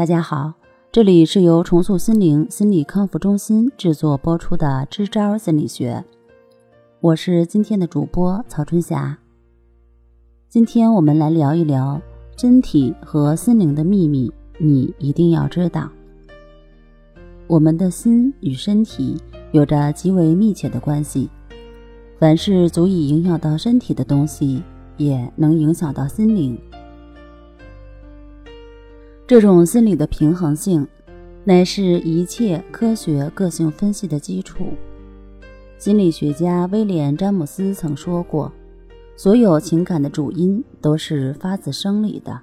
大家好，这里是由重塑心灵心理康复中心制作播出的《支招心理学》，我是今天的主播曹春霞。今天我们来聊一聊身体和心灵的秘密，你一定要知道。我们的心与身体有着极为密切的关系，凡是足以影响到身体的东西，也能影响到心灵。这种心理的平衡性，乃是一切科学个性分析的基础。心理学家威廉·詹姆斯曾说过：“所有情感的主因都是发自生理的。”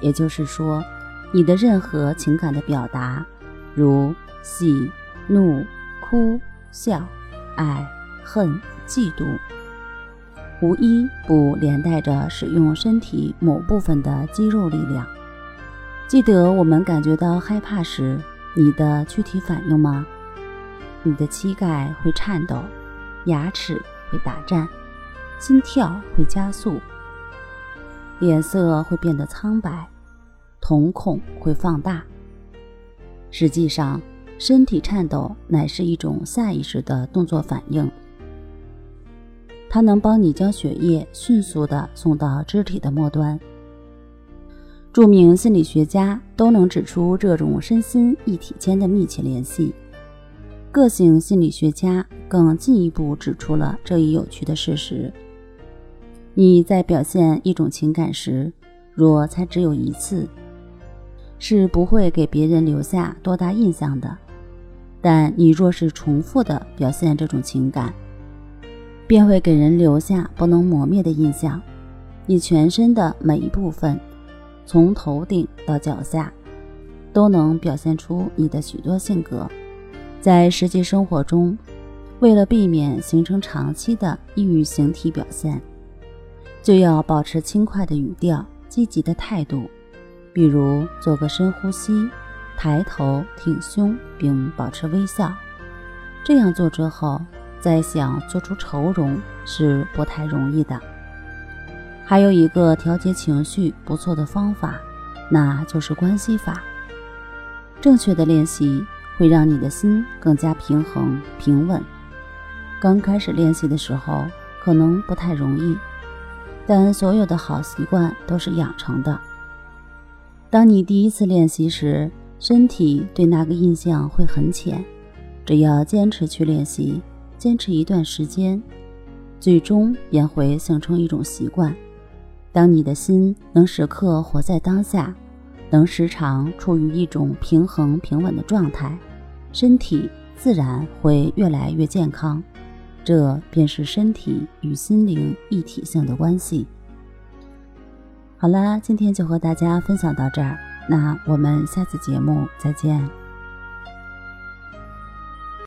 也就是说，你的任何情感的表达，如喜、怒、哭、笑、爱、恨、嫉妒，无一不连带着使用身体某部分的肌肉力量。记得我们感觉到害怕时，你的躯体反应吗？你的膝盖会颤抖，牙齿会打颤，心跳会加速，脸色会变得苍白，瞳孔会放大。实际上，身体颤抖乃是一种下意识的动作反应，它能帮你将血液迅速地送到肢体的末端。著名心理学家都能指出这种身心一体间的密切联系。个性心理学家更进一步指出了这一有趣的事实：你在表现一种情感时，若才只有一次，是不会给别人留下多大印象的；但你若是重复的表现这种情感，便会给人留下不能磨灭的印象。你全身的每一部分。从头顶到脚下，都能表现出你的许多性格。在实际生活中，为了避免形成长期的抑郁形体表现，就要保持轻快的语调、积极的态度。比如做个深呼吸，抬头挺胸，并保持微笑。这样做之后，再想做出愁容是不太容易的。还有一个调节情绪不错的方法，那就是关系法。正确的练习会让你的心更加平衡平稳。刚开始练习的时候可能不太容易，但所有的好习惯都是养成的。当你第一次练习时，身体对那个印象会很浅。只要坚持去练习，坚持一段时间，最终便会形成一种习惯。当你的心能时刻活在当下，能时常处于一种平衡平稳的状态，身体自然会越来越健康。这便是身体与心灵一体性的关系。好啦，今天就和大家分享到这儿，那我们下次节目再见。